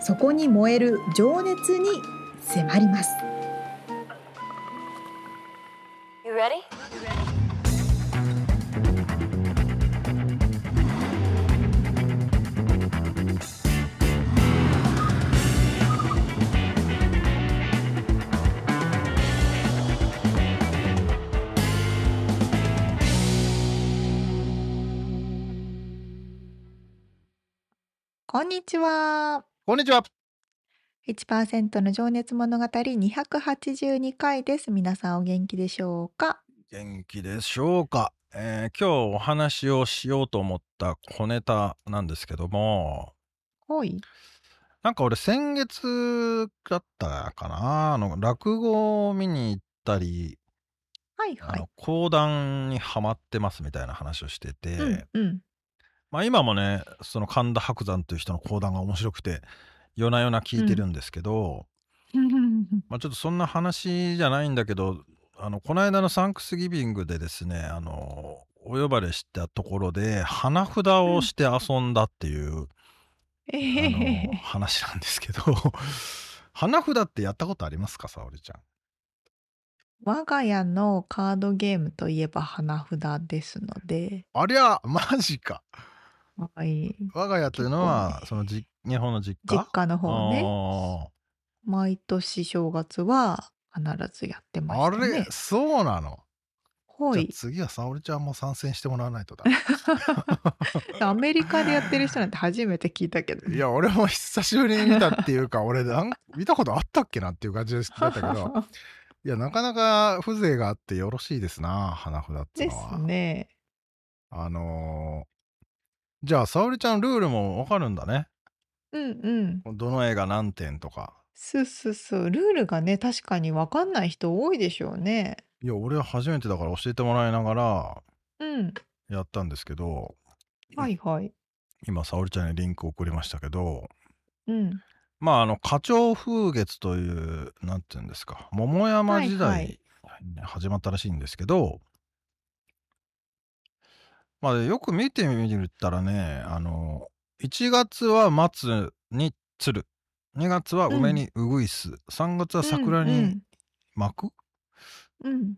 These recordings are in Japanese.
そこに燃える情熱に迫ります。You ready? こんにちは。こんにちは。1%の情熱物語282回です。皆さんお元気でしょうか？元気でしょうか、えー、今日お話をしようと思った小ネタなんですけども。はい。なんか俺先月だったかな？あの落語を見に行ったり、はいはい。あの講談にはまってますみたいな話をしてて、うんうん。まあ、今もねその神田伯山という人の講談が面白くて夜な夜な聞いてるんですけど、うん、まあ、ちょっとそんな話じゃないんだけどあのこの間のサンクスギビングでですねあのお呼ばれしたところで花札をして遊んだっていう、うん、あの話なんですけど花札ってやったことありますか沙織ちゃん？我が家のカードゲームといえば花札ですので。ありゃマジか。はい。我が家というのは、そのじ日本の実家？実家の方ね。毎年正月は必ずやってましたね。あれ、そうなの？はい。次は沙織ちゃんも参戦してもらわないとだ。アメリカでやってる人なんて初めて聞いたけど、ね、いや、俺も久しぶりに見たっていうか、俺なん見たことあったっけなっていう感じだったけど、いや、なかなか風情があってよろしいですな、花札ってのは。ですね。あのーじゃあ、沙織ちゃんルールもわかるんだね。うんうん。どの絵が何点とか。そうそうそう。ルールがね、確かにわかんない人多いでしょうね。いや、俺は初めてだから教えてもらいながらうん。やったんですけど、はいはい。今、沙織ちゃんにリンク送りましたけど、うん。まあ、あの、花鳥風月という、なんていうんですか、桃山時代に始まったらしいんですけど、まあ、よく見てみるったらね、あの、1月は松に鶴、2月は梅にうぐいす、3月は桜に巻く、うん。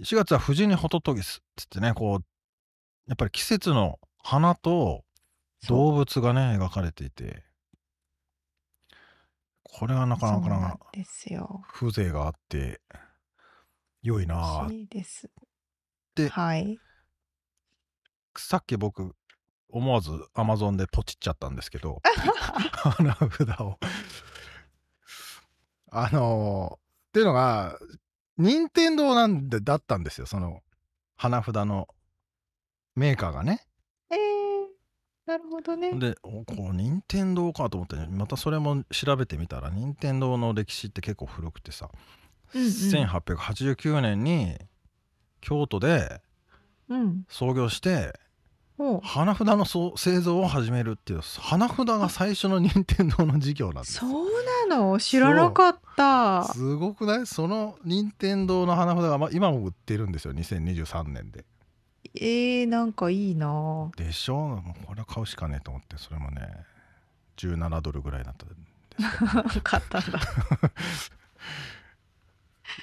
4月は藤にホトトギスつってね、こう、やっぱり季節の花と動物がね、描かれていて、これはなかなかな。風情があって、良いなぁ。いいです。で、はい。さっき僕思わずアマゾンでポチっちゃったんですけど 花札をあのー、っていうのが任天堂なんでだったんですよその花札のメーカーがね。えー、なるほどね。でこう任天堂かと思って、ね、またそれも調べてみたら任天堂の歴史って結構古くてさ、うんうん、1889年に京都で創業して、花札の製造を始めるっていう花札が最初の任天堂の事業なんです。そうなの？知らなかった。すごくない？その任天堂の花札が、ま、今も売ってるんですよ2023年で。えー、なんかいいな。でしょもうこれは買うしかねえと思ってそれもね17ドルぐらいだったんですけど、買ったんだ。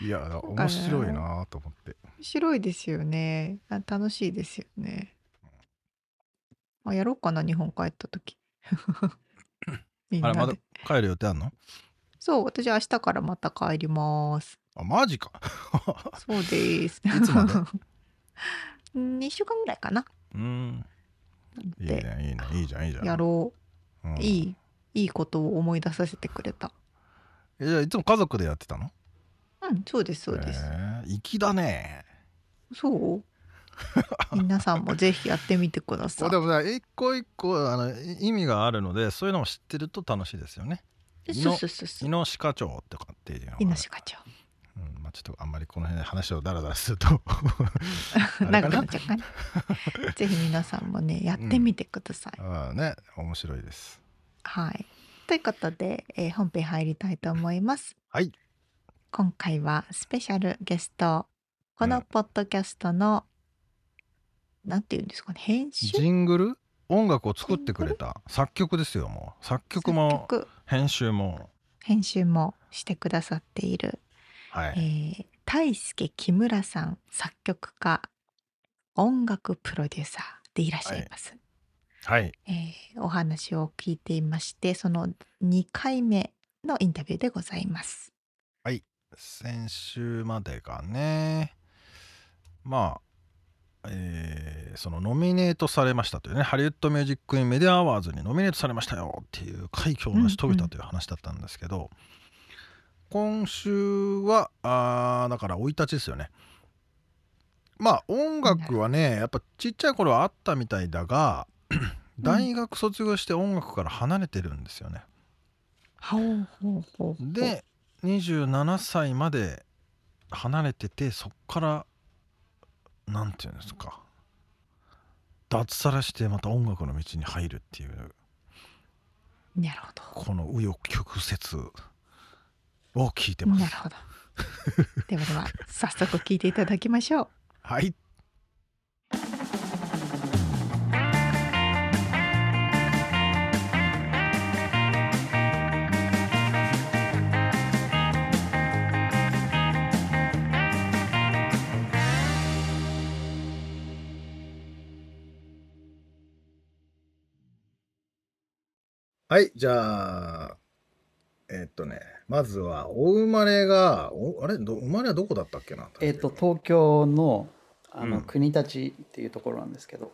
いや面白いなと思って。面白いですよね。楽しいですよねあ、やろうかな、日本帰った時。みんあれ、まだ帰る予定あんの？そう、私明日からまた帰ります。あ、マジか。そうです。いつまで？2週間ぐらいかな。うん。いいね、いいね、いいじゃん、いいじゃん。やろう。うん、いい、いいことを思い出させてくれた。え、じゃあいつも家族でやってたの？うん、そうです、そうです。えー、粋だね。そう？皆さんもぜひやってみてください。でも一個一個あの意味があるのでそういうのも知ってると楽しいですよね。そうそうそうそう。猪鹿町とかっていうの猪鹿町。うんまあ、ちょっとあんまりこの辺で話をだらだらすると 長くなっちゃうかね。ぜひ皆さんもねやってみてください。うん、あね面白いです。はい。ということで、えー、本編入りたいと思います。はい。今回はスペシャルゲストこのポッドキャストの、うん、なんていうんですかね編集？ジングル？音楽を作ってくれた。作曲ですよもう。作曲も編集も。編集もしてくださっている、はい。えー、泰輔木村さん作曲家音楽プロデューサーでいらっしゃいます。はい、えー、お話を聞いていましてその2回目のインタビューでございます。はい。先週までがね。まあえー、そのノミネートされましたというねハリウッド・ミュージック・イン・メディア・アワーズにノミネートされましたよっていう快挙を成し遂げたという話だったんですけど、うんうん、今週はあだから生い立ちですよね。まあ音楽はねやっぱちっちゃい頃はあったみたいだが大学卒業して音楽から離れてるんですよね。うん、で27歳まで離れててそっからなんていうんですか。脱サラしてまた音楽の道に入るっていう。なるほど。この紆余曲折を聞いてます。なるほど。ではでは早速聞いていただきましょう。はいはい、じゃあ、えっとね、まずは、お生まれが、おあれ？ど、生まれはどこだったっけな？えっと、東京の、あの、うん。国立っていうところなんですけど、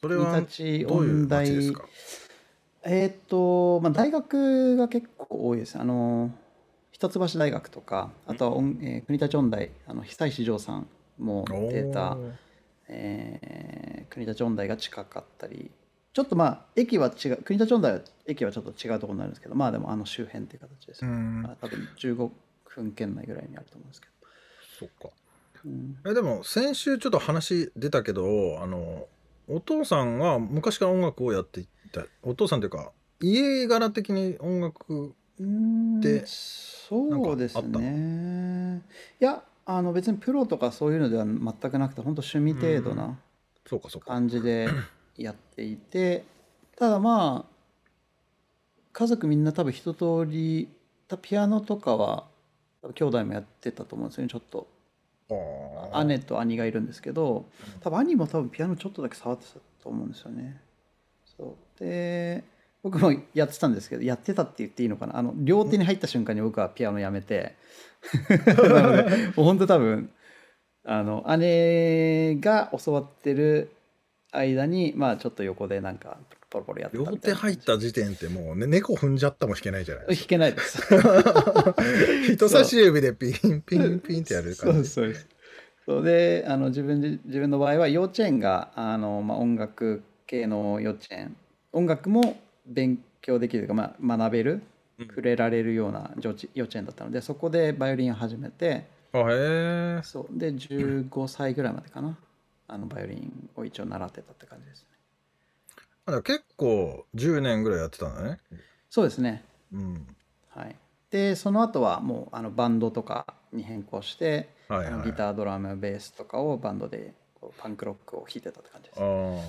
それは、国どういう町ですか？えっと、まあ、大学が結構多いです。あの、一橋大学とか、あとは音、えー国立音大、あの、久石譲さんも出た、えー国立音大が近かったり、ちょっとまあ駅は違う国立音大は駅はちょっと違うところになるんですけどまあでもあの周辺っていう形です、ね、まあ、多分15分圏内ぐらいにあると思うんですけど。そっか、うん、えでも先週ちょっと話出たけどあのお父さんは昔から音楽をやっていたお父さんというか家柄的に音楽ってそうですね。いやあの別にプロとかそういうのでは全くなくて本当趣味程度な感じで やっていてただまあ家族みんな多分一通りピアノとかは兄弟もやってたと思うんですよねちょっと。姉と兄がいるんですけど多分兄も多分ピアノちょっとだけ触ってたと思うんですよね。そう。で僕もやってたんですけどやってたって言っていいのかな。あの両手に入った瞬間に僕はピアノやめて。なのでもう本当多分あの姉が教わってる間にまあちょっと横でなんかポロポロやってた両手入った時点ってもう、ね、猫踏んじゃったも弾けないじゃないですか。弾けないです。人差し指でピンピンピンってやる感じ。そうそうそうであの自分自分の場合は幼稚園があの、まあ、音楽系の幼稚園。音楽も勉強できるというか、まあ、学べる触れられるような幼稚園だったのでそこでバイオリンを始めて。あへえそう。で15歳ぐらいまでかなあのバイオリンを一応習ってたって感じですね。あ結構10年ぐらいやってたんだね。そうですね。うん。はい。でその後はもうあのバンドとかに変更して、はいはい、ギタードラムベースとかをバンドでこうパンクロックを弾いてたって感じです、ね、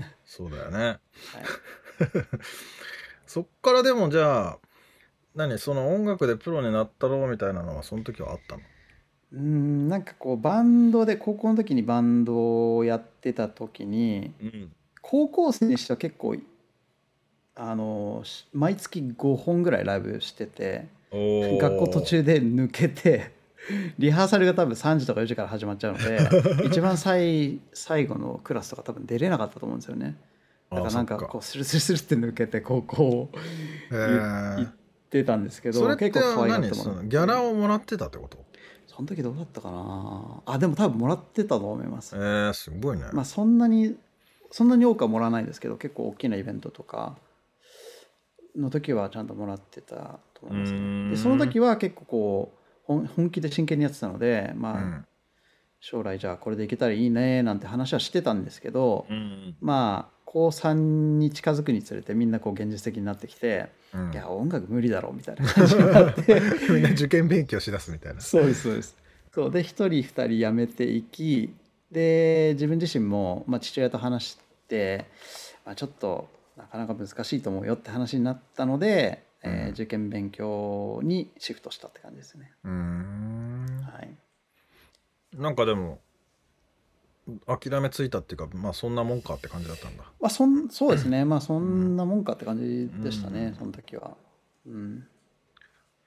ああそうだよね。はい、そっからでもじゃあ何その音楽でプロになったろうみたいなのはその時はあったの？うんなんかこうバンドで高校の時にバンドをやってた時に、うん、高校生にしては結構あの毎月5本ぐらいライブしてて学校途中で抜けてリハーサルが多分3時とか4時から始まっちゃうので 一番最最後のクラスとか多分出れなかったと思うんですよね。だからなんかこうスルスルスルって抜けて高校行ってたんですけど結構可愛がってもらってギャラをもらってたってこと？その時どうだったかな。あでも多分もらってたと思います。えー、すごいね。まあそんなにそんなに多くはもらわないんですけど結構大きなイベントとかの時はちゃんともらってたと思いますね。でその時は結構こう本気で真剣にやってたのでまあ、うん、将来じゃあこれでいけたらいいねなんて話はしてたんですけど、うん、まあ高3に近づくにつれてみんなこう現実的になってきて、うん、いや音楽無理だろうみたいな感じになって。みんな受験勉強しだすみたいな。そうですそうです。そう。で1人2人辞めていきで自分自身も、まあ、父親と話して、まあ、ちょっとなかなか難しいと思うよって話になったので、うん、えー、受験勉強にシフトしたって感じですね。うん。はい、なんかでも諦めついたっていうかまあそんなもんかって感じだったんだ。まあそんそうですね。まあそんなもんかって感じでしたね、うん、その時は。うん、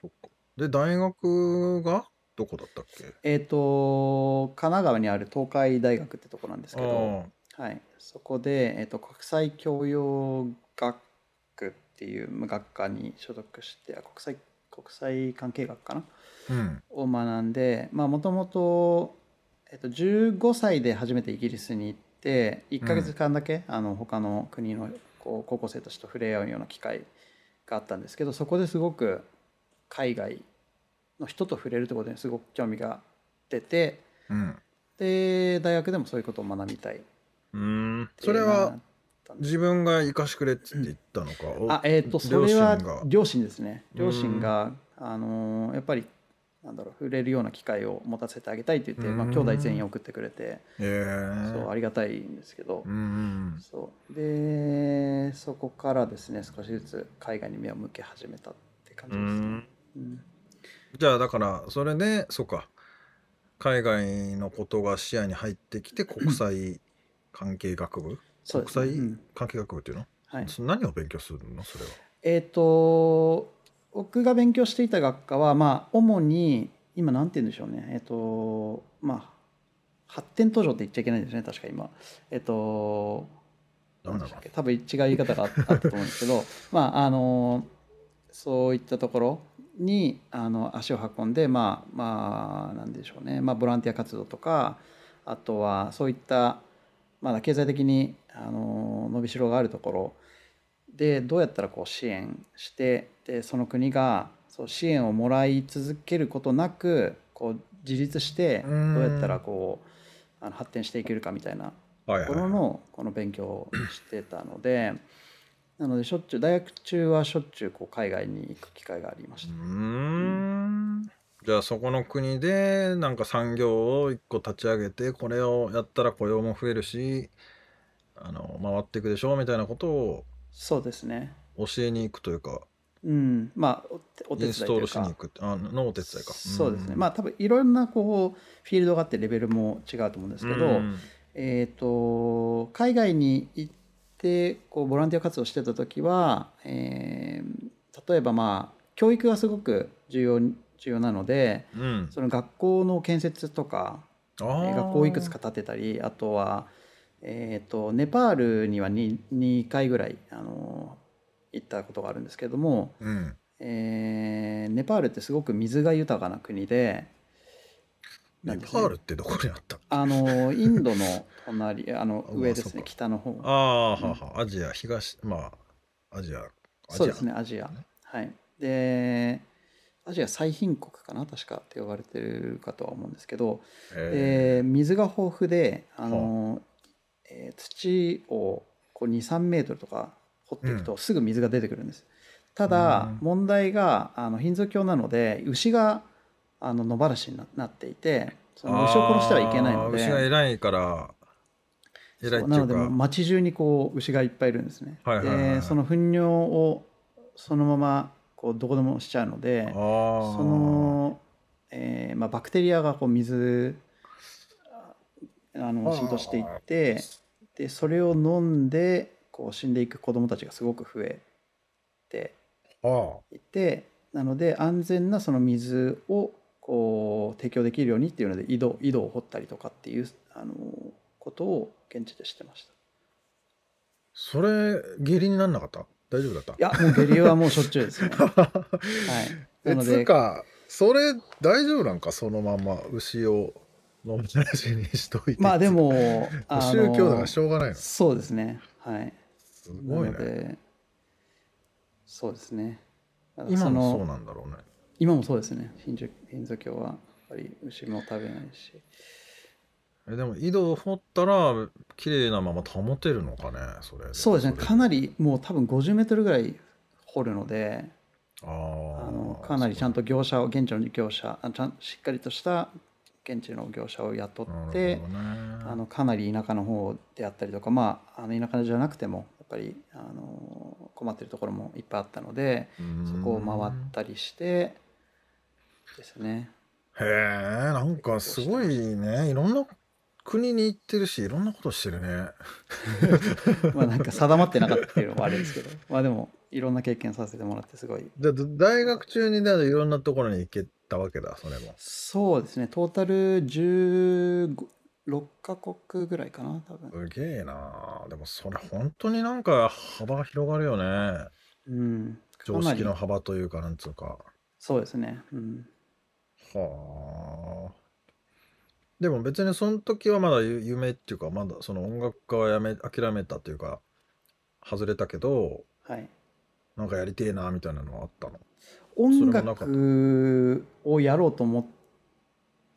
そっか。で大学がどこだったっけ？えっ、ー、と神奈川にある東海大学ってとこなんですけど、はい、そこで、えーと、国際教養学区っていう学科に所属して国際国際関係学かな、うん、を学んでもともと15歳で初めてイギリスに行って1か月間だけ、うん、あの他の国のこう高校生たちと触れ合うような機会があったんですけどそこですごく海外の人と触れるってことにすごく興味が出て、うん、で大学でもそういうことを学びたいうんそれは自分が生かしてくれって言ったのか、うん、あえっ、ー、とそれは両親ですね。両親があのー、やっぱりなんだろう触れるような機会を持たせてあげたいって言って、まあ、兄弟全員送ってくれて、そうありがたいんですけど、そう。でそこからですね少しずつ海外に目を向け始めたって感じですね。うん。じゃあだからそれでそうか。海外のことが視野に入ってきて国際関係学部、国際関係学部っていうの、はい、何を勉強するの？それは。えっ、ー、と僕が勉強していた学科はまあ主に今なんて言うんでしょうね。えっ、ー、とまあ発展途上って言っちゃいけないですね。確か今。えっ、ー、と多分違う言い方があったと思うんですけど まああのそういったところにあの足を運んでまあまあなんでしょうね、まあ、ボランティア活動とかあとはそういったまだ経済的にあの伸びしろがあるところでどうやったらこう支援してでその国がそう支援をもらい続けることなくこう自立してどうやったらこうあの発展していけるかみたいなところのこの勉強をしてたので。なのでしょっちゅう大学中はしょっちゅうこう海外に行く機会がありました。うんじゃあそこの国でなんか産業を一個立ち上げてこれをやったら雇用も増えるしあの回っていくでしょうみたいなことをそうですね。教えに行くというかうん。まあお手伝いインストールしに行くあのお手伝いか。そうですね。まあ多分いろんなこうフィールドがあってレベルも違うと思うんですけど、えっ、と海外に行ってでこうボランティア活動してた時は、えー、例えばまあ教育がすごく重要重要なので、うん、その学校の建設とか学校をいくつか建てたりあとは、えーと、ネパールには 2, 2回ぐらいあの行ったことがあるんですけども、うん、えー、ネパールってすごく水が豊かな国でネパールってどこにあった？あのインドの隣あの 上ですね北の方。ああ、ははアジア東まあアジアそうですねアジア、はい。でアジア最貧国かな確かって呼ばれてるかとは思うんですけど、えー、水が豊富であの、えー、土をこう23メートルとか掘っていくとすぐ水が出てくるんです、うん、ただ問題があのヒンズー教なので牛があの野放しになっていてその牛を殺してはいけないので。牛が偉いから偉いなので町中にこう牛がいっぱいいるんですね、はいはいはいはい、でその糞尿をそのままこうどこでもしちゃうのでその、えーまあ、バクテリアがこう水あの浸透していってでそれを飲んでこう死んでいく子どもたちがすごく増えていてなので安全なその水をこう提供できるようにっていうので井戸井戸を掘ったりとかっていうあのことを現地でしてました。それ下痢になんなかった？大丈夫だった？いやもう下痢はもうしょっちゅうですね はい。なのでかそれ大丈夫なんか？そのまま牛を飲みなしにしといて。まあでも 宗教だからしょうがないの。そうですね。はい。すごいね。そうですね。今もそうなんだろうね。今もそうですね。ヒンズ教はやっぱり牛も食べないし。えでも井戸を掘ったら綺麗なまま保てるのかねそれそうですね。かなりもう多分50メートルぐらい掘るのであのかなりちゃんと業者を現地の業者あちゃんしっかりとした現地の業者を雇って、ね、あのかなり田舎の方であったりとかまああの田舎じゃなくてもやっぱりあの困ってるところもいっぱいあったのでそこを回ったりしてですね。へえなんかすごいねいろんな国に行ってるしいろんなことしてるね。まあなんか定まってなかったっていうのもあるんですけどまあでもいろんな経験させてもらってすごい。で大学中にだいろんなところに行けたわけだそれも。そうですね。トータル15 6カ国ぐらいかな多分。すげえな。でもそれ本当になんか幅が広がるよね。うん。常識の幅というかなんつうか。そうですね。うん。はあ。でも別にその時はまだ夢っていうかまだその音楽家はやめ諦めたっていうか外れたけどはい。なんかやりてえなみたいなのはあったの？音楽をやろうと思っ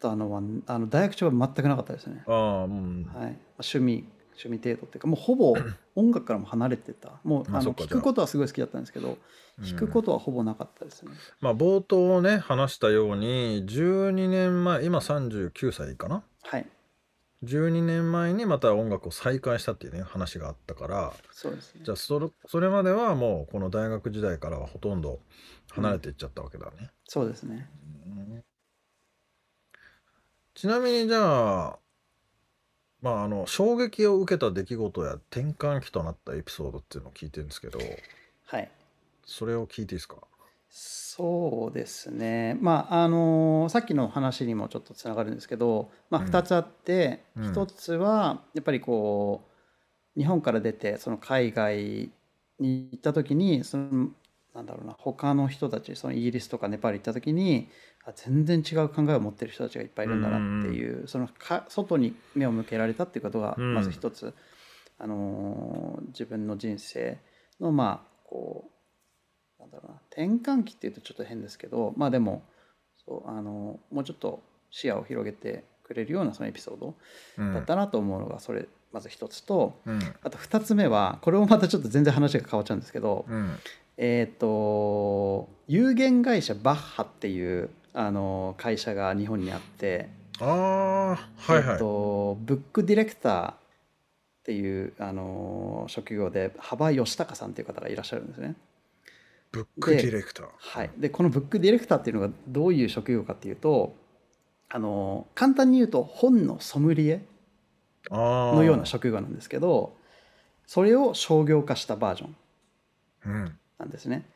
たのはあの大学中は全くなかったですね。ああ、うん、はい、趣味趣味程度っていうかもうほぼ音楽からも離れてた。もうあの聞くことはすごい好きだったんですけど弾くことはほぼなかったですね。まあ冒頭ね話したように12年前今39歳かな？はい12年前にまた音楽を再開したっていうね話があったからそうです、ね、じゃあそれそれまではもうこの大学時代からはほとんど離れていっちゃったわけだね。うん、そうですね、うんちなみにじゃあ、まあ、あの衝撃を受けた出来事や転換期となったエピソードっていうのを聞いてるんですけど、はい、それを聞いていいですか？そうですね。まああのさっきの話にもちょっとつながるんですけど、まあ、2つあって、うん、1つはやっぱりこう日本から出てその海外に行った時にそのなんだろうな他の人たちそのイギリスとかネパール行った時にあ全然違う考えを持ってる人たちがいっぱいいるんだなっていう、そのか外に目を向けられたっていうことがまず一つ、あの自分の人生のまあこうなんだろうな。転換期っていうとちょっと変ですけどまあでもそうあのもうちょっと視野を広げてくれるようなそのエピソードだったなと思うのがそれまず一つと、うん、あと二つ目はこれもまたちょっと全然話が変わっちゃうんですけど、うん、えっ、ー、と有限会社バッハっていうあの会社が日本にあってああはいはい、えっと、ブックディレクターっていうあの職業で幅義孝さんっていう方がいらっしゃるんですね。ブックディレクターはいでこのブックディレクターっていうのがどういう職業かっていうとあの簡単に言うと本のソムリエのような職業なんですけどそれを商業化したバージョンなんですね。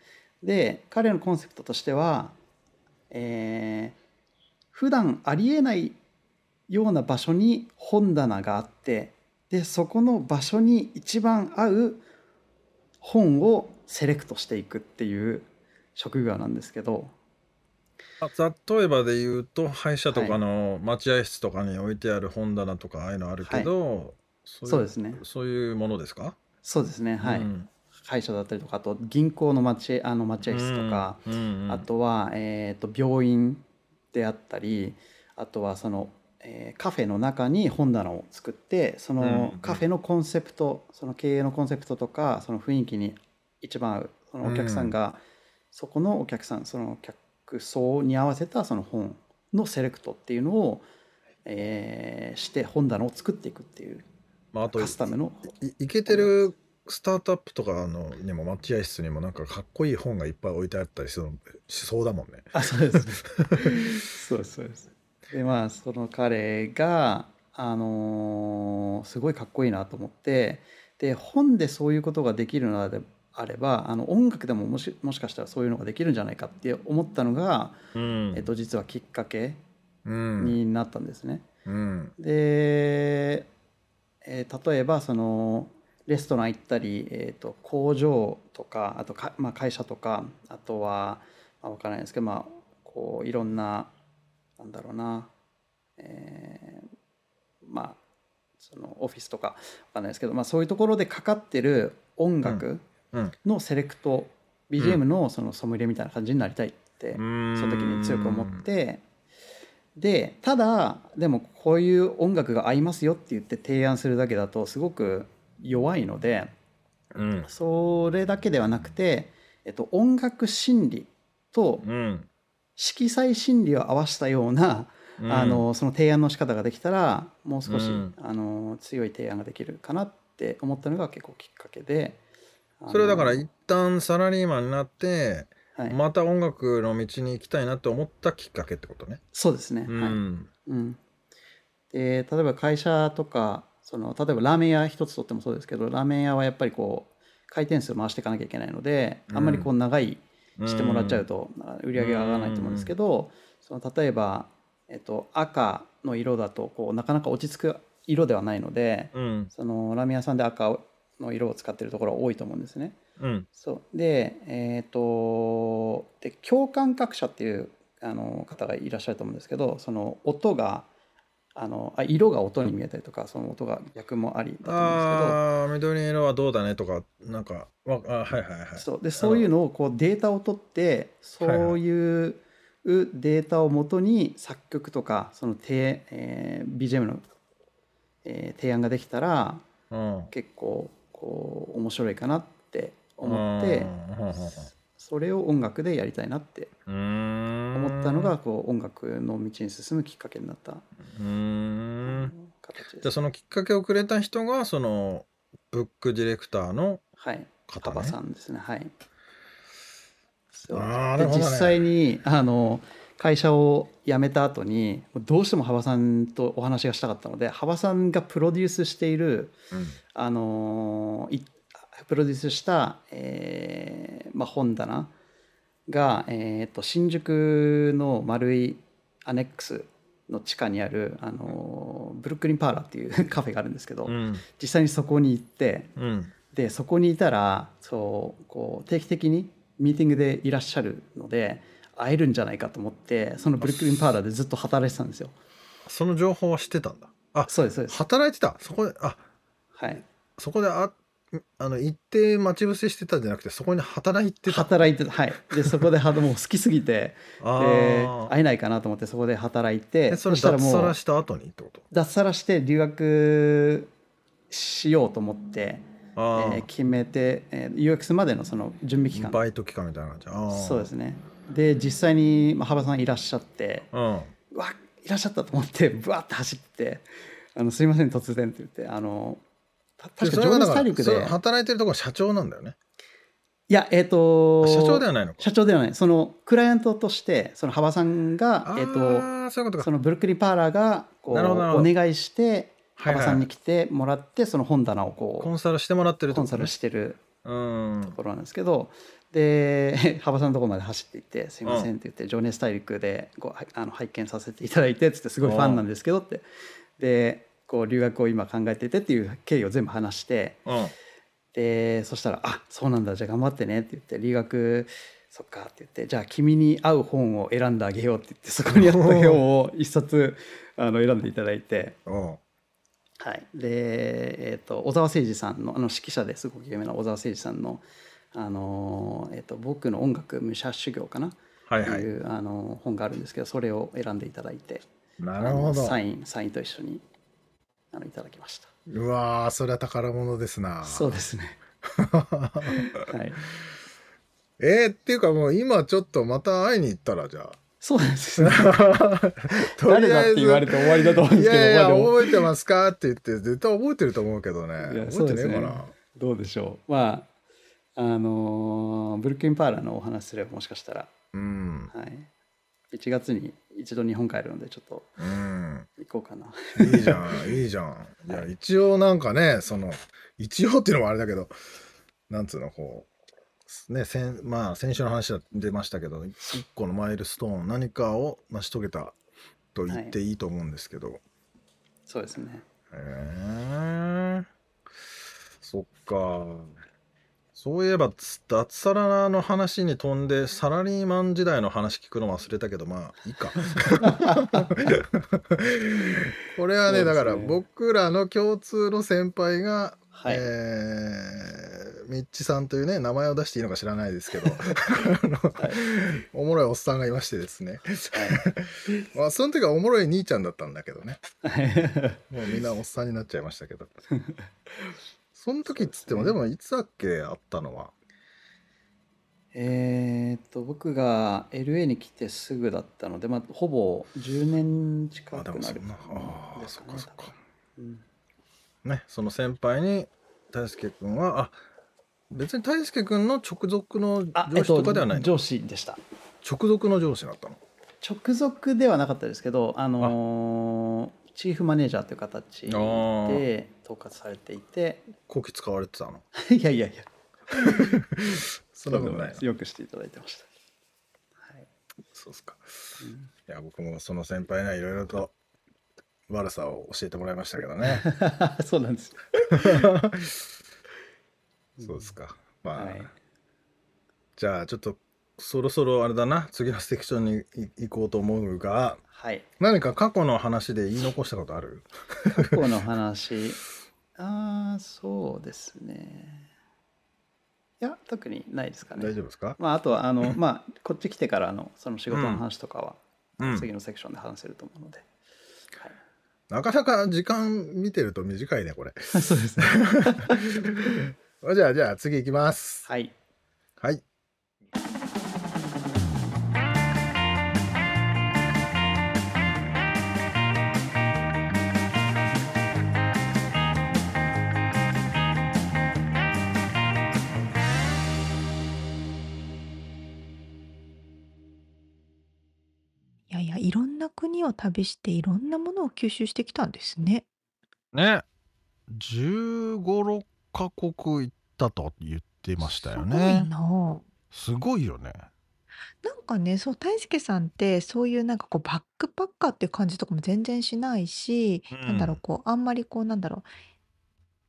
うん、で彼のコンセプトとしてはえー、普段ありえないような場所に本棚があってでそこの場所に一番合う本をセレクトしていくっていう職業なんですけど。例えばで言うと歯医者とかの待合室とかに置いてある本棚とかああいうのあるけど、はい、そうですね。そういうものですか？そうですね。はい、うん、歯医者だったりとかあと銀行の待あの待合室とか、うんうんうん、あとは、えーと、病院であったりあとはその、えー、カフェの中に本棚を作ってそのカフェのコンセプトその経営のコンセプトとかその雰囲気に一番合うそのお客さんが、うん、そこのお客さんその客層に合わせたその本のセレクトっていうのを、えー、して本棚を作っていくっていう、まあ、あとカスタムのいいけてるスタートアップとかのにも待合室にもなんかかっこいい本がいっぱい置いてあったりするしそうだもんね。あそうです そうですそうです。でまあその彼があのー、すごいかっこいいなと思ってで本でそういうことができるのであればあの音楽でももしもしかしたらそういうのができるんじゃないかって思ったのが、うん、えっと、実はきっかけになったんですね。うん、で、えー、例えばそのレストラン行ったり、えーと、工場とかあとか、まあ、会社とかあとは、まあ、分からないですけど、まあ、こういろんななんだろうな、えー、まあそのオフィスとか分かんないですけど、まあ、そういうところでかかってる音楽のセレクト BGM のそのソムリエみたいな感じになりたいってその時に強く思ってでただでもこういう音楽が合いますよって言って提案するだけだとすごく弱いので、うん、それだけではなくて、えっと、音楽心理と色彩心理を合わせたような、うん、あのその提案の仕方ができたらもう少し、うん、あの強い提案ができるかなって思ったのが結構きっかけでそれはだから一旦サラリーマンになって、はい、また音楽の道に行きたいなって思ったきっかけってことね。そうですね、うん、はい、うん、で例えば会社とかその例えばラーメン屋一つとってもそうですけどラーメン屋はやっぱりこう回転数回していかなきゃいけないので、あんまりこう長いしてもらっちゃうと売り上げが上がらないと思うんですけど、その例えば、えっと、赤の色だとこうなかなか落ち着く色ではないので、うん、そのラーメン屋さんで赤の色を使ってるところは多いと思うんですね。うん、そう。で,、えーと、で共感覚者っていうあの方がいらっしゃると思うんですけどその音があのあ色が音に見えたりとかその音が逆もありだと思うんですけど。あ緑色はどうだねとかなんかあはいはいはい。そう。でそういうのをこうデータを取ってそういうデータをもとに作曲とかその、えー、BGM の、えー、提案ができたら、うん、結構こう面白いかなって思ってそれを音楽でやりたいなって思ったのがこう音楽の道に進むきっかけになった形じゃあそのきっかけをくれた人がそのブックディレクターの方、ね、はい、さんですね。はい。そう。で、実際にあの会社を辞めた後にどうしても幅さんとお話がしたかったので幅さんがプロデュースしている、うん、あのプロデュースした、えーまあ、本棚が、えーと、新宿の丸いアネックスの地下にあるあのブルックリンパーラーっていう カフェがあるんですけど、うん、実際にそこに行って、うん、でそこにいたらそうこう定期的にミーティングでいらっしゃるので会えるんじゃないかと思ってそのブルックリンパーラーでずっと働いてたんですよ。その情報は知ってたんだ。あそうですそうです。働いてた？そこであはい。そこでああの行って待ち伏せしてたんじゃなくてそこに働いてた？働いてた。はい。でそこでもう好きすぎて で会えないかなと思ってそこで働いてそしたらもう脱サラした後にってこと？脱サラして留学しようと思って、えー、決めて、えー、UX までのその準備期間。バイト期間みたいな感じ。そうですねで実際に、まあ、幅さんいらっしゃって、うん、わいらっしゃったと思ってぶわって走って「あのすいません突然」って言ってあの確か情熱大陸で。働いてるところ社長なんだよね。いやえっ、ー、と社長ではないの社長ではない。そのクライアントとしてその幅さんがえっ、ー、とそのブルックリンパーラーがこうお願いして幅さんに来てもらって、その本棚をこうコンサルしてもらってるコンサルしてるところなんですけど、で 幅さんのところまで走っていって「すいません」って言って「情熱大陸でごあの拝見させていただいて」っつって「すごいファンなんですけど」って。でこう留学を今考えててっていう経緯を全部話して、うん、でそしたら「あそうなんだじゃあ頑張ってね」って言って留学そっかって言ってじゃあ君に合う本を選んであげようって言ってそこにあった本を一冊あの選んでいただいて。はい、で、えーと、小沢誠二さんのあの指揮者ですごく有名な小沢誠二さんの「あのえーと、僕の音楽武者修行」かな、はいはい、いうあの本があるんですけどそれを選んでいただいてなるほど。サインサインと一緒にあのいただきました。うわそれは宝物ですな。そうですね。はい。えー、っていうかもう今ちょっとまた会いに行ったらじゃあ。そうなんですね。誰だって言われて終わりだと思うんですけど。いやいや、覚えてますか？って言って、絶対覚えてると思うけどね。覚えてねえかな、ね。どうでしょう。まあ、あのー、ブルックリンパーラーのお話すればもしかしたら、うん、はい。1月に一度日本帰るのでちょっと行こうかな、うん、いいじゃん いいじゃん。い。や一応なんかねその一応っていうのもあれだけどなんつうのこうね先まあ先週の話は出ましたけど一個のマイルストーン何かを成し遂げたと言っていいと思うんですけど、はい、そうですね。へえそっかそういえば脱サラの話に飛んでサラリーマン時代の話聞くの忘れたけどまあいいか。これはね、ね、だから僕らの共通の先輩が、はい、えミッチさんというね名前を出していいのか知らないですけど はい、おもろいおっさんがいましてですね、はい、まあその時はおもろい兄ちゃんだったんだけどね。もうみんなおっさんになっちゃいましたけどその時っつってもでもいつだっけあったのは？えー、っと僕が LA に来てすぐだったので、まあ、ほぼ10年近くなるんですかね。あそっかそっか、うん、ねその先輩に大輔君はあ別に大輔君の直属の上司とかではない、えっと、上司でした。直属の上司だったの？直属ではなかったですけどあのー、チーフマネージャーという形で統括されていて。こき使われてたの？いやいやいや。そんなことないよくしていただいてました。はい、そうですか、うん、いや僕もその先輩にはいろいろと悪さを教えてもらいましたけどね。そうなんですそうですか。まあ、はい、じゃあちょっとそろそろあれだな次のセクションに行こうと思うが、はい、何か過去の話で言い残したことある？過去の話？ああそうですね。いや特にないですかね。大丈夫ですか？まああとはあのまあこっち来てからのその仕事の話とかは、うん、次のセクションで話せると思うので、はい、なかなか時間見てると短いねこれ。そうですね。じゃあ、じゃあ次行きます。はい。はい。な国を旅していろんなものを吸収してきたんですね。ね。15、6カ国行ったと言ってましたよすごいね。な。すごいよね。なんかね、そう、大輔さんってそういうなんかこうバックパッカーっていう感じとかも全然しないし、うなんだろう、こうあんまりこうなんだろう、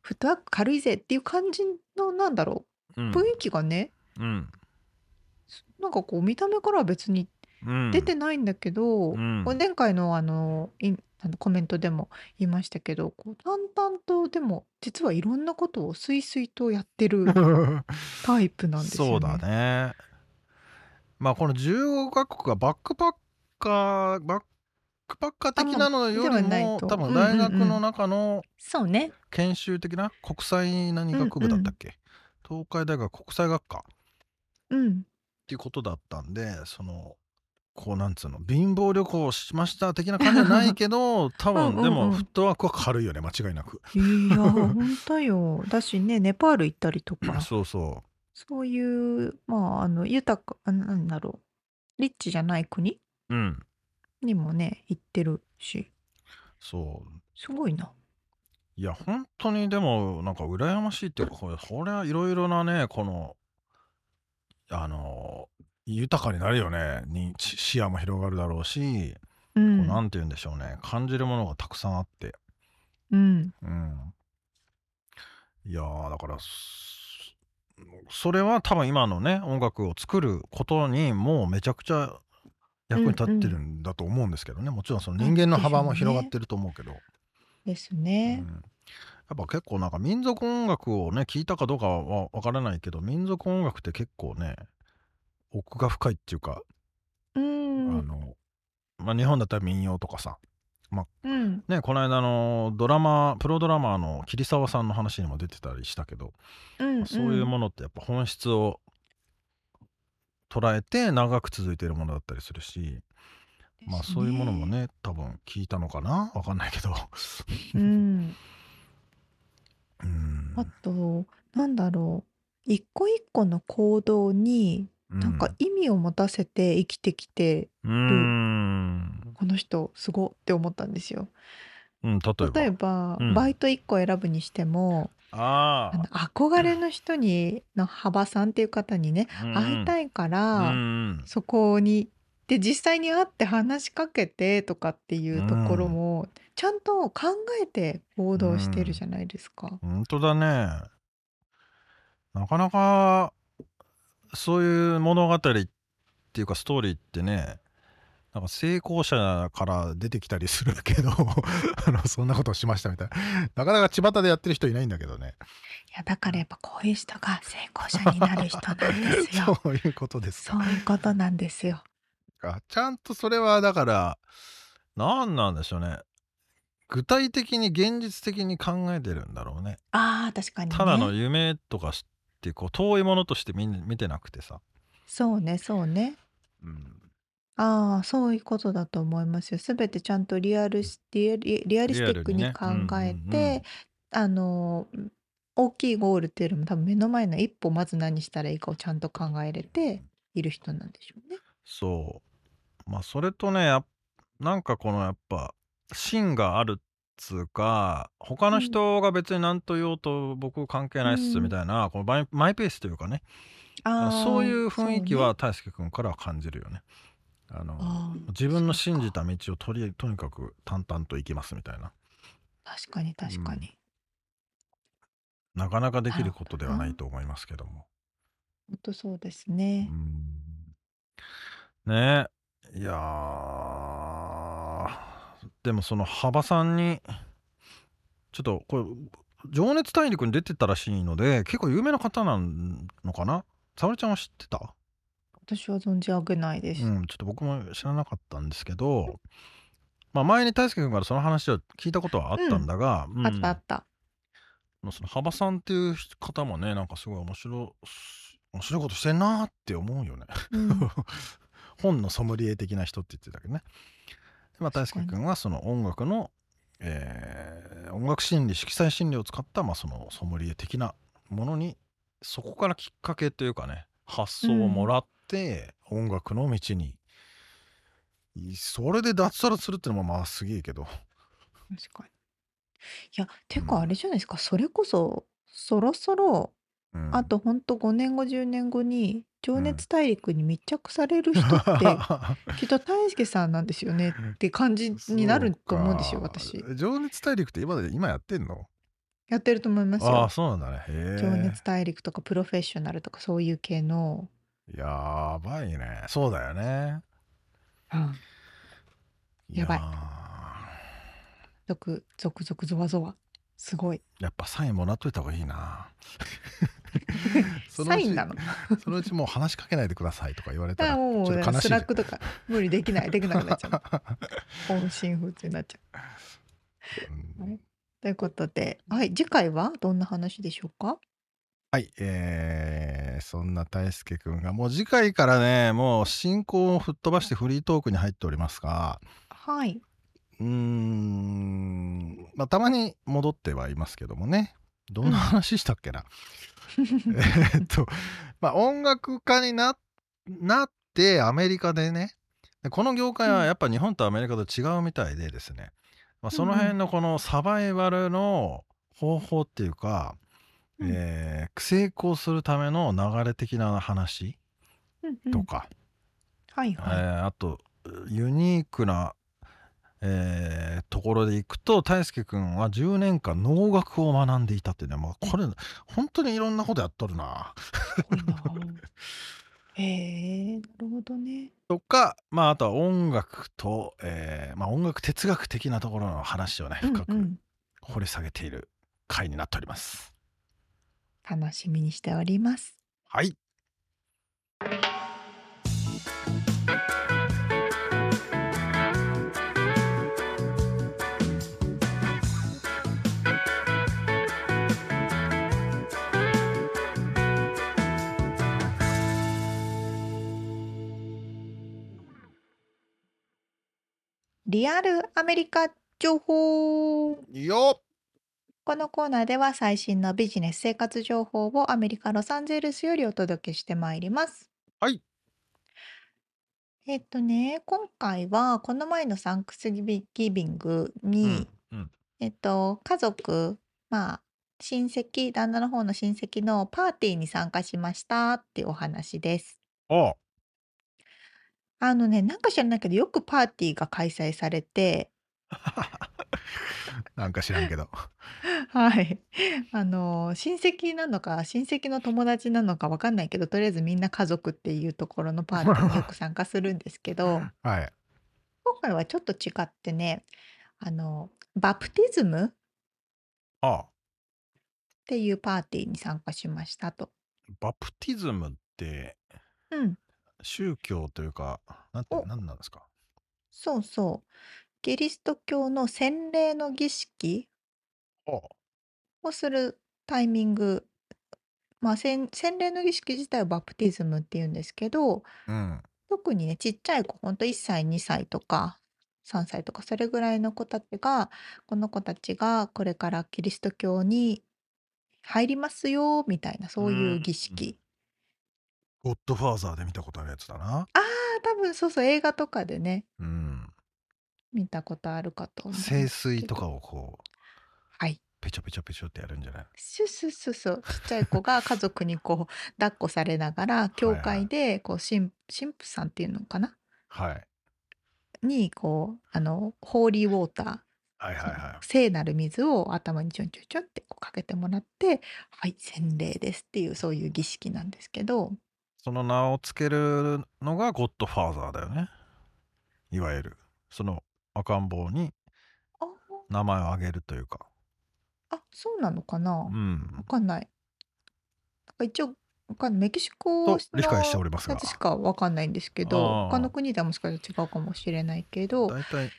フットワーク軽いぜっていう感じのなんだろう、雰囲気がね、うん。なんかこう見た目からは別に出てないんだけど、う前回のあのあのコメントでも言いましたけど、こう淡々とでも実はいろんなことをすいすいとやってる タイプなんですそうだね。まあこの15カ国がバックパッカー、バックパッカー的なのよりも多分大学の中のそうね。研修的な国際何学部だったっけ、東海大学国際学科。うん。っていうことだったんでそのこうなんつうの貧乏旅行しました的な感じじゃないけど 多分でもフットワークは軽いよね間違いなく。いや 本当よ。だしねネパール行ったりとか。そうそう。そういうまああの豊かあなんだろうリッチじゃない国うん。にもね行ってるし。そう。すごいな。いや本当にでもなんか羨ましいっていうかこれこれはいろいろなねこのあの豊かになるよね。に視野も広がるだろうし、うこうなんて言うんでしょうね。感じるものがたくさんあって。うん。うん。いやーだからそれは多分今のね音楽を作ることにもうめちゃくちゃ役に立ってるんだと思うんですけどね。もちろんその人間の幅も広がってると思うけど、ですうね。ん、やっぱ結構なんか民族音楽をね聞いたかどうかはわからないけど民族音楽って結構ね奥が深いっていうか、うん。あの、まあ、日本だったら民謡とかさ、まあ、うん。ね、この間のドラマ、プロドラマーの桐沢さんの話にも出てたりしたけど、うんそういうものってやっぱ本質を捉えて長く続いているものだったりするし、まあそういうものもね、多分聞いたのかな？わかんないけど。うん。うん。あと、なんだろう。一個一個の行動になんか意味を持たせて生きてきてるこの人すごって思ったんですよ。うん、例えば。例えば、うんバイト1個選ぶにしてもああの憧れの人にの幅さんっていう方にね会いたいかうらん。そこにで実際に会って話しかけてとかっていうところもちゃんと考えて行動してるじゃないですか。本当だね。なかなかそういう物語っていうかストーリーってねなんか成功者から出てきたりするけど あのそんなことをしましたみたいな。なかなか巷でやってる人いないんだけどね。いやだからやっぱこういう人が成功者になる人なんですよ。そういうことですそういうことなんですよ。ちゃんとそれはだから何なんでしょうね。具体的に現実的に考えてるんだろうね。あー確かにね。ただの夢とかしてこう遠いものとして見見てなくてさ、そうねそうね。うん、ああそういうことだと思いますよ。すべてちゃんとリアルスリアリリアリスティックに考えうんうんうん。てあの大きいゴールっていうよりも多分目の前の一歩まず何したらいいかをちゃんと考えれている人なんでしょうね。そう。まあそれとねやっなんかこのやっぱ芯があるっつうか他の人が別に何と言おうと僕関係ないっすうんみたいな、このマイマイペースというかね。そういう雰囲気は大輔君からは感じるよね。あの自分の信じた道をとりとにかく淡々と行きますみたいな。確かに確かに。なかなかできることではないと思いますけども。本当そうですうね。ん。ね。えいやーでもその幅さんにちょっとこれ「情熱大陸」に出てたらしいので結構有名な方なのかな？沙織ちゃんは知ってた？私は存じ上げないです。うん、ちょっと僕も知らなかったんですけど、まあ、前に大輔君からその話を聞いたことはあったんだが、うんあったあった。まあその幅さんっていう方もねなんかすごい面白面白いことしてんなーって思うよね。うん。本のソムリエ的な人って言ってたけどね。でまあ大輔君はその音楽の、えー音楽心理色彩心理を使った、まあ、そのソムリエ的なものにそこからきっかけというかね発想をもらって、音楽の道にいそれで脱サラするってのもまあすげえけど、確かに。いやてかあれじゃないですか。それこそそろそろうん。あとほんと5年後10年後に「情熱大陸」に密着される人って、きっと大輔さんなんですよねって感じになると思うんですよ私。情熱大陸って今で今やってんの？やってると思いますああよ。そうなんだね。情熱大陸とかプロフェッショナルとかそういう系の。やばいね。そうだよね。うん。やばい。ー続続々ゾワゾワ。すごい。やっぱサインもらっといた方がいいなそのうちサインなの？そのうちもう話しかけないでくださいとか言われたらあもうちょっと悲しいスラックとか無理できないできなくなっちゃう。音信 不通になっちゃう。うん。はい。ということで、はい、次回はどんな話でしょうか？はい、えー、そんな大輔くんがもう次回からねもう進行を吹っ飛ばしてフリートークに入っておりますが。はい。うーんまあたまに戻ってはいますけどもね。どんな話したっけな、えーっとまあ音楽家にななってアメリカでねでこの業界はやっぱ日本とアメリカと違うみたいでですね、まあ、その辺のこのサバイバルの方法っていうか、うん。えー成功するための流れ的な話うんうん。とか、はいえはい。ーあとユニークな、えーところでいくと大輔君は10年間農学を学んでいたっていうね、まあ、これ本当にいろんなことやっとるな。へえ、なるほどね。とか、まあ、あとは音楽と、えーまあ、音楽哲学的なところの話をねうん深くうん。掘り下げている回になっております。楽しみにしております。はいリアルアメリカ情報。よっ。このコーナーでは最新のビジネス生活情報をアメリカ・ロサンゼルスよりお届けしてまいります。はい。えっとね、今回はこの前のサンクスギビングうに、んうん。えっと、家族、まあ、親戚、旦那の方の親戚のパーティーに参加しましたっていうお話です。ああのね、なんか知らないけど、よくパーティーが開催されて、なんか知らんけど。はい。あの、親戚なのか、親戚の友達なのかわかんないけど、とりあえずみんな家族っていうところのパーティーによく参加するんですけど、はい。今回はちょっと違ってね、あの、バプティズムああ。っていうパーティーに参加しましたと。バプティズムってうん。宗教というか、なんて、なんなんですか？そうそう。キリスト教の洗礼の儀式をするタイミング、まあ、洗洗礼の儀式自体はバプティズムっていうんですけど、うん。特にね、ちっちゃい子、ほんと1歳、2歳とか3歳とか、それぐらいの子たちが、この子たちがこれからキリスト教に入りますよみたいな、そういう儀式。ゴッドファーザーで見たことあるやつだな。ああ、多分そうそう、映画とかでね、うん。見たことあるかと思う。清水とかをこう、はい。ペチョペチョペチョってやるんじゃない？シュシュシュシュちっちゃい子が家族にこう 抱っこされながら教会でこう神神父さんっていうのかな？はい。にこうあのホーリーウォーター。はいはいはい。聖なる水を頭にちょんちょんちょんってこうかけてもらってはい洗礼ですっていうそういう儀式なんですけどその名を付けるのがゴッドファーザーだよね。いわゆる。その赤ん坊に名前を挙げるというか。あ、そうなのかな？うん。わかんない。なんか一応、わかんメキシコ理解しておりますやつしかわかんないんですけど、他の国ではもしかしたら違うかもしれないけど、大体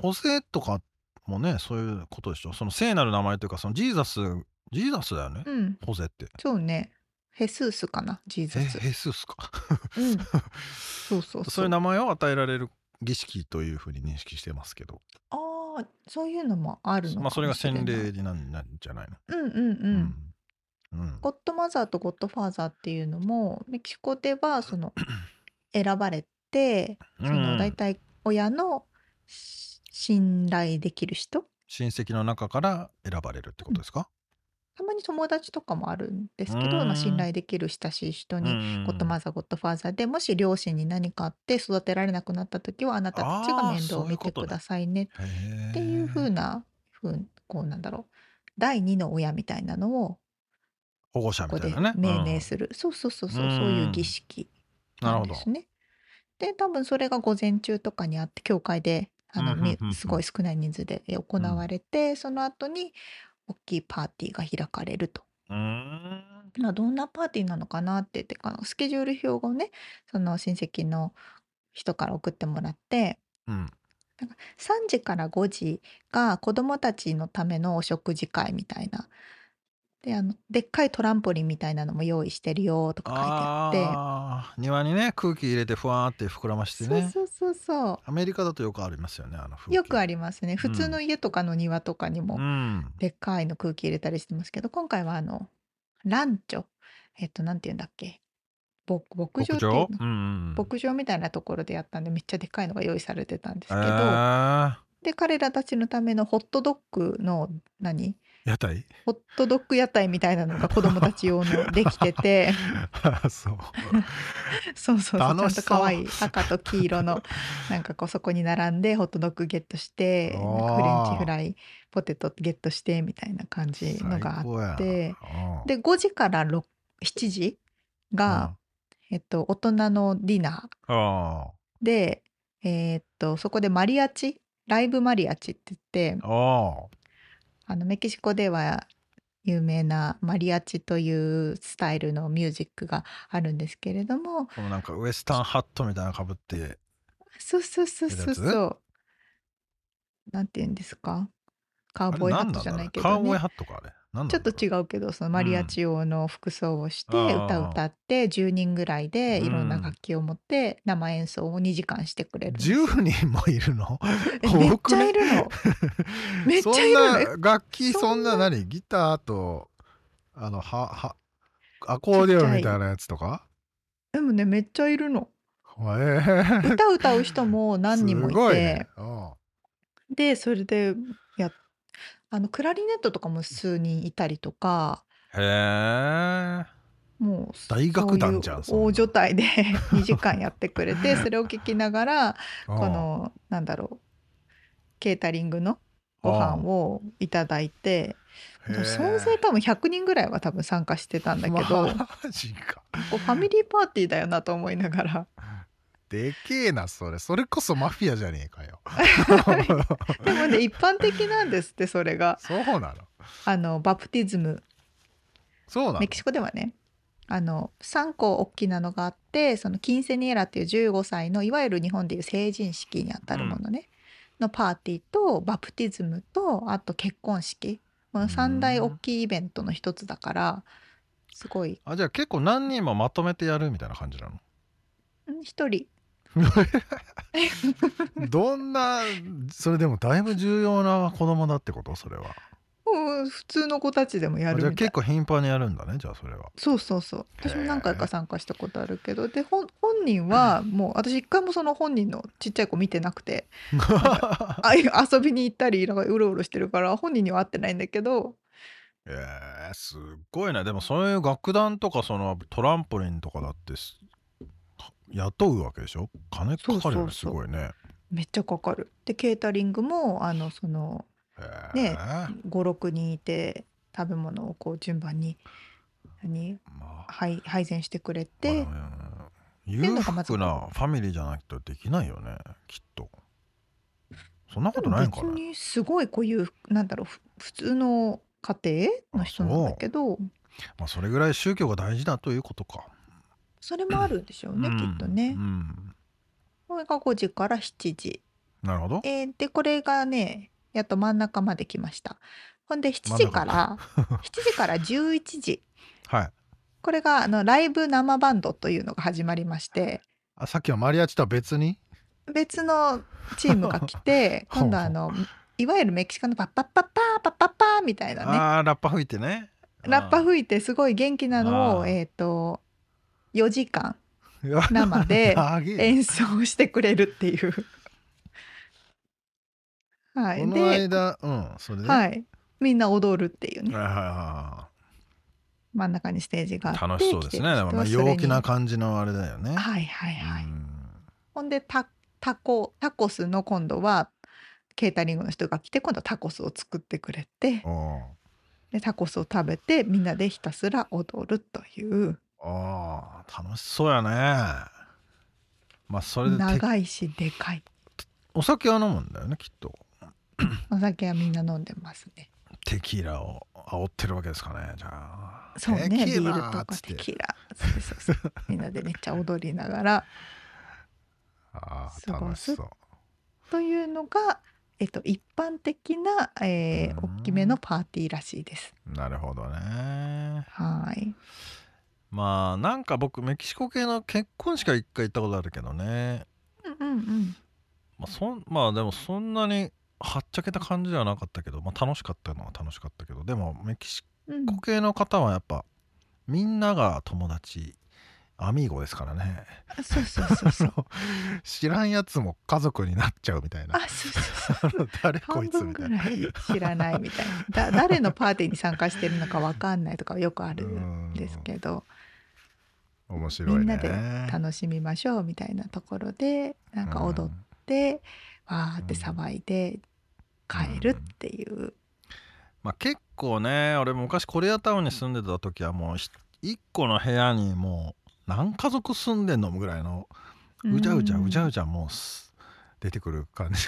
ホセとかもねそういうことでしょ。その聖なる名前というかそのジーザスジーザスだよね、うん、ホセって。そうね。ヘスースかな、ジーザス。ヘスースか。うん。そうそうそう。いう名前を与えられる儀式というふうに認識してますけど。ああ、そういうのもあるのまあそれが洗礼になんなんじゃないの？うんうんうん。うん。ゴッドマザーとゴッドファーザーっていうのもメキシコではその 選ばれてその大体親の信頼できる人？親戚の中から選ばれるってことですか？たまに友達とかもあるんですけど、まあ、信頼できる親しい人にゴッドマザーゴッドファーザーでもし両親に何かあって育てられなくなった時はあなたたちが面倒を見てくだ。さいねっていうふうなふうこうなんだろう第二の親みたいなのを保護者みたいなね。命名する、そうそうそうそうそういう儀式なんですね。で多分それが午前中とかにあって教会であの、すごい少ない人数で行われて、その後に大きいパーティーが開かれると。うん。まあ、どんなパーティーなのかなっててかスケジュール表をねその親戚の人から送ってもらってうん。なんか3時から5時が子どもたちのためのお食事会みたいなで、あの、でっかいトランポリンみたいなのも用意してるよとか書いてあって。あ庭にね空気入れてふわーって膨らましてそうそうそうそう。アメリカだとよくありますよねあの風よくありますね。普通の家とかの庭とかにも、でっかいの空気入れたりしてますけど、今回はあの、ランチョ。えっと、なんて言うんだっけ。牧牧場っていうの？うんうん牧場みたいなところでやったんで、めっちゃでっかいのが用意されてたんですけど、えー。で、彼らたちのためのホットドッグの何？屋台？ホットドッグ屋台みたいなのが子供たち用のできてて。そう。そうそうそう。ちゃんと可愛い赤と黄色のなんかこうそこに並んでホットドッグゲットしてフレンチフライポテトゲットしてみたいな感じのがあって。で5時から7時が、えっと、大人のディナー。で、えー、っとそこでマリアチ？ライブマリアチって言ってあのメキシコでは有名なマリアチというスタイルのミュージックがあるんですけれどもこのなんかウエスタンハットみたいなかぶってそうそうそうそうそうなんて言うんですか？カウボーイハットじゃないけど、ね、カウボーイハットかあれちょっと違うけどそのマリアチ用の服装をして歌歌って10人ぐらいでいろんな楽器を持って生演奏を2時間してくれる10人もいるの？めっちゃいるの。めっちゃいるの。楽器そんな？何？ギターとあのははアコーディオンみたいなやつとか？でもねめっちゃいるの、え。ー、歌歌う人も何人もいて、ね、でそれであのクラリネットとかも数人いたりとか。へえ。もう大楽団じゃん大所帯で 2時間やってくれてそれを聞きながら このなんだろう。ケータリングのご飯をいただいて総勢多分100人ぐらいは多分参加してたんだけど、マジか。ファミリーパーティーだよなと思いながらでけえなそれ。それこそマフィアじゃねえかよ。でもね 一般的なんですってそれが。そうなの。あのバプティズム。そうなの。メキシコではね。あの3個大きなのがあってそのキンセニエラっていう15歳のいわゆる日本でいう成人式にあたるものね、のパーティーとバプティズムとあと結婚式。この3大大きいイベントの一つだからすごい。あじゃあ結構何人もまとめてやるみたいな感じなの？一人 どんなそれでもだいぶ重要な子供だってこと？それは。うん普通の子たちでもやるみじゃあ結構頻繁にやるんだねじゃあそれは。そうそうそう。私も何回か参加したことあるけど。で本本人はもう私一回もその本人のちっちゃい子見てなくて。あ遊びに行ったりなんかうろうろしてるから本人には会ってないんだけど。えー、すっごいね。でもそういう楽団とかそのトランポリンとかだってす雇うわけでしょ？金かかるよねすごいね。めっちゃかかる。でケータリングもあのそのへねー56人いて食べ物をこう順番に何？まあ。配配膳してくれて、まあいう裕福なファミリーじゃないとできないよねきっと。そんなことないんかな？別にすごいこういうなんだろうふ普通の家庭の人なんだけど。まあそれぐらい宗教が大事だということかそれもあるんでしょうね、うん。きっとね。う。ん。これが5時から7時。なるほど。えーでこれがねやっと真ん中まで来ました。ほんで7時から7 時から11時。はい。これがあのライブ生バンドというのが始まりまして。あさっきのマリアッチとは別に？別のチームが来て 今度はあのいわゆるメキシコのパッパッパッパーパッパッパーみたいなねああラッパ吹いてねラッパ吹いてすごい元気なのあーをえっ、と4時間生で 演奏してくれるっていう。はい、こので、間うんそれで？はい、みんな踊るっていうね。はいはいは真ん中にステージがあってい楽しそうですね。まあ陽気な感じのあれだよね。はいはいはい、うん。ほんでタタコタコスの今度はケータリングの人が来て今度はタコスを作ってくれてでタコスを食べてみんなでひたすら踊るというああ楽しそうやね。まあそれでて長いしでかい。お酒は飲むんだよねきっと。お酒はみんな飲んでますね。テキーラを煽ってるわけですかねじゃあ。そうねテキビールとかテキー。ラそうそうそう。みんなでめっちゃ踊りながら。あ過ごすあ楽しそう。というのが、えっと、一般的な、えーうん。大きめのパーティーらしいです。なるほどね。はい。まあなんか僕メキシコ系の結婚式は一回行ったことあるけどねうんうんうん。まあそんまあでもそんなにはっちゃけた感じではなかったけど、まあ、楽しかったのは楽しかったけどでもメキシうんコ系の方はやっぱみんなが友達アミーゴですからねそうそうそうそう。知らんやつも家族になっちゃうみたいなあ、そうそうそう。誰こ半いつみたいな知らないみたいな。だ誰のパーティーに参加してるのかわかんないとかよくあるんですけど、面白いねみんなで楽しみましょうみたいなところで、なんか踊って、わーって騒いで帰るっていう。まあ、結構ね俺昔コリアタウンに住んでた時はもうひ一個の部屋にもう何家族住んでんのぐらいのうじゃうじゃうじゃうじゃもうす出てくる感じ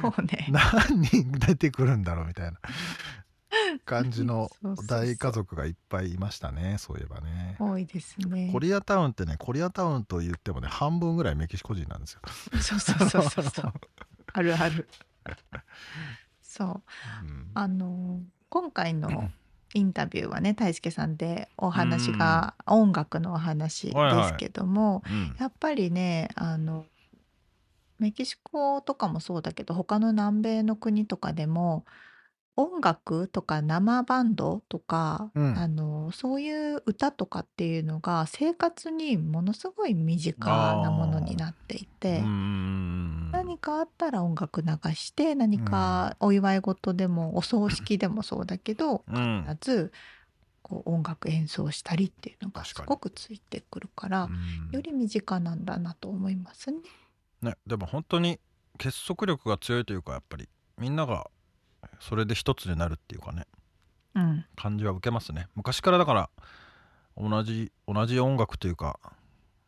そうね。何人出てくるんだろうみたいな感じの大家族がいっぱいいましたねそういえばね。多いですね。コリアタウンってねコリアタウンと言ってもね半分ぐらいメキシコ人なんですよ。そうそうそうそうそう。あるある。そう。うんあの今回の インタビューはね大輔さんでお話が音楽のお話ですけども、うんやっぱりねあのメキシコとかもそうだけど他の南米の国とかでも音楽とか生バンドとか、うん。あのそういう歌とかっていうのが生活にものすごい身近なものになっていて。うん何かあったら音楽流して何かお祝い事でもお葬式でもそうだけどうん。必ずこう音楽演奏したりっていうのが確かに。すごくついてくるからうん。より身近なんだなと思いますね。ね、でも本当に結束力が強いというかやっぱりみんながそれで一つになるっていうかね。うん、感じは受けますね。昔からだから同じ同じ音楽というか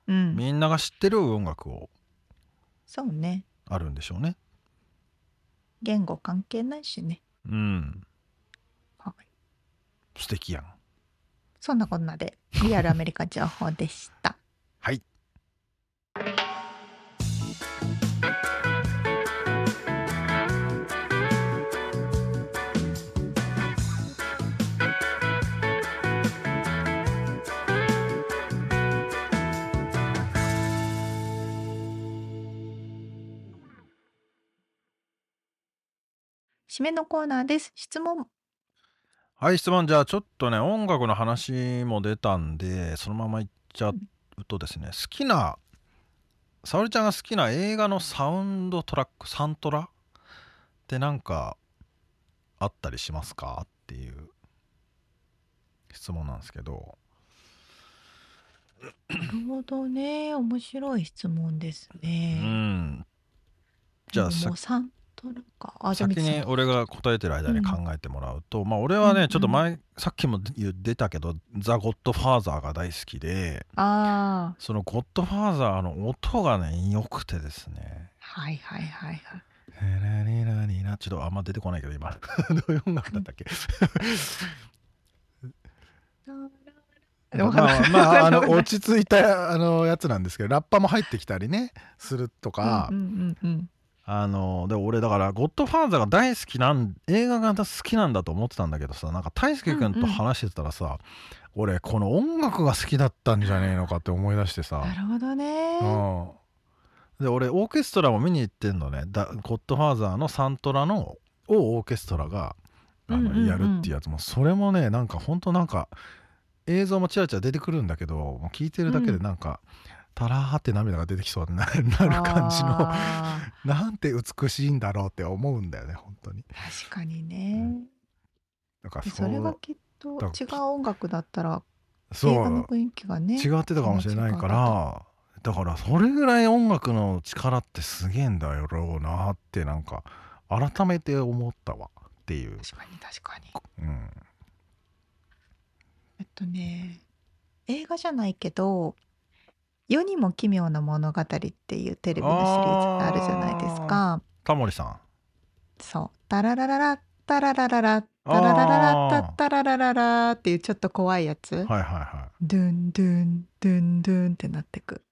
うん、みんなが知ってる音楽をそうね。あるんでしょうね。言語関係ないしね。うん。はい。素敵やん。そんなこんなでリアルアメリカ情報でした締めのコーナーです。質問。はい、質問。じゃあ、ちょっとね、音楽の話も出たんで、そのままいっちゃうとですね、好きな、沙織ちゃんが好きな映画のサウンドトラック、サントラってなんかあったりしますかっていう質問なんですけど。なるほどね。面白い質問ですね。うん。じゃあ、もうサンか。先に俺が答えてる間に考えてもらうと、うん、まあ俺はね、うん、ちょっと前さっきも出たけど「ザ・ゴッドファーザー」が大好きであその「ゴッドファーザー」の音がね良くてですね。はいはいはいはい。えなにな。ちょっとあんま出てこないけど今。どういう音楽だったっけ？まあ、まあ、あの落ち着いたあのやつなんですけどラッパも入ってきたりねするとか、うんうんうんうんあので俺だから「ゴッドファーザー」が大好きなん映画が好きなんだと思ってたんだけどさなんか大輔君と話してたらさ、うんうん、俺この音楽が好きだったんじゃねえのかって思い出してさ。なるほどね、うん、で俺オーケストラも見に行ってんのね「ゴッドファーザー」のサントラのをオーケストラがあの、やるっていうやつ。もそれもねなんかほんとなんか映像もちらちら出てくるんだけど聞いてるだけでなんか、うんたらーって涙が出てきそうになる 感じのなんて美しいんだろうって思うんだよね本当に。確かにね、うん、だからそれがきっと違う音楽だったらそう。映画の雰囲気がね違ってたかもしれないからだからそれぐらい音楽の力ってすげえんだろうなってなんか改めて思ったわっていう。確かに確かに。うん。えっとね映画じゃないけど世にも奇妙な物語っていうテレビのシリーズがあるじゃないですか。タモリさん。そう。タララララッタララララッタララララッタッタララララっていうちょっと怖いやつ。はいはいはい。ドゥンドゥンドゥンドゥンってなってく。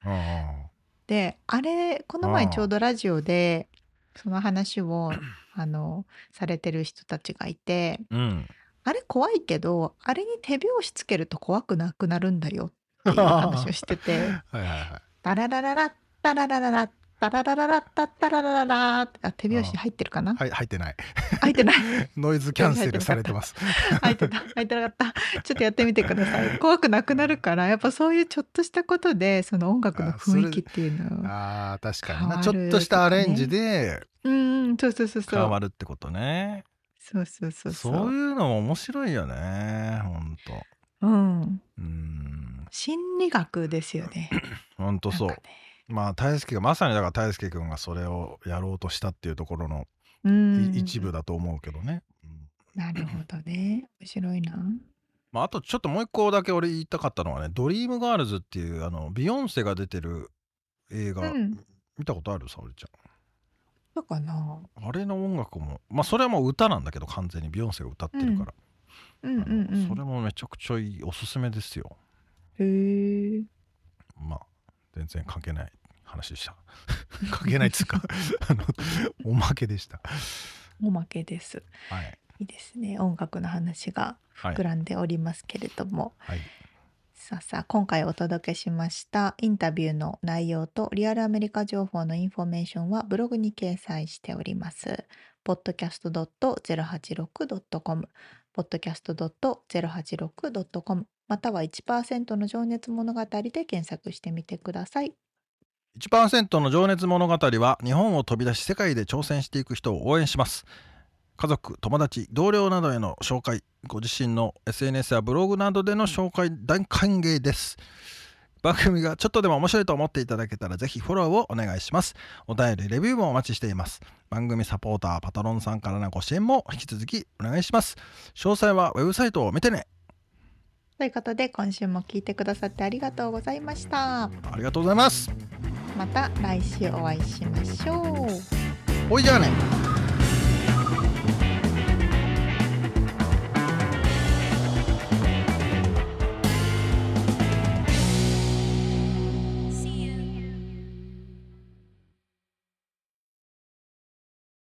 で、あれ、この前ちょうどラジオでその話を あのされてる人たちがいて、うん、あれ怖いけど、あれに手拍子つけると怖くなくなるんだよっていう話をしてて はいはいはい。タララララッタララララッタララララッタッタララララあ手拍子入ってるかなはい入ってない入ってないノイズキャンセルされてます入ってた入ってなかったちょっとやってみてください怖くなくなるからやっぱそういうちょっとしたことでその音楽の雰囲気っていうのああ確かになちょっとしたアレンジでうんそうそうそうそう変わるってことねそうそうそうそういうのも面白いよね本当うんうん心理学ですよね。本当そう。ね、まあ大輔がまさにだから大輔君がそれをやろうとしたっていうところの一部だと思うけどね。なるほどね。面白いな。まあ、あとちょっともう一個だけ俺言いたかったのはね「ドリームガールズ」っていうあのビヨンセが出てる映画、うん、見たことある？沙織ちゃん。そうかなあれの音楽もまあそれはもう歌なんだけど完全にビヨンセが歌ってるから、うんうんうんうん、それもめちゃくちゃいいおすすめですよ。へえ。まあ全然関係ない話でした 関係ないっつうか あのおまけでしたおまけです。はい。いいですね。音楽の話が膨らんでおりますけれども、はい。さあさあ今回お届けしましたインタビューの内容とリアルアメリカ情報のインフォメーションはブログに掲載しております。podcast.086.com podcast.086.com または1%の情熱物語で検索してみてください。1%の情熱物語は日本を飛び出し世界で挑戦していく人を応援します。家族、友達、同僚などへの紹介、ご自身の SNS やブログなどでの紹介大歓迎です。番組がちょっとでも面白いと思っていただけたらぜひフォローをお願いします。お便り、レビューもお待ちしています。番組サポーター、パトロンさんからのご支援も引き続きお願いします。詳細はウェブサイトを見てね。ということで今週も聞いてくださってありがとうございました。ありがとうございます。また来週お会いしましょう。おいじゃあね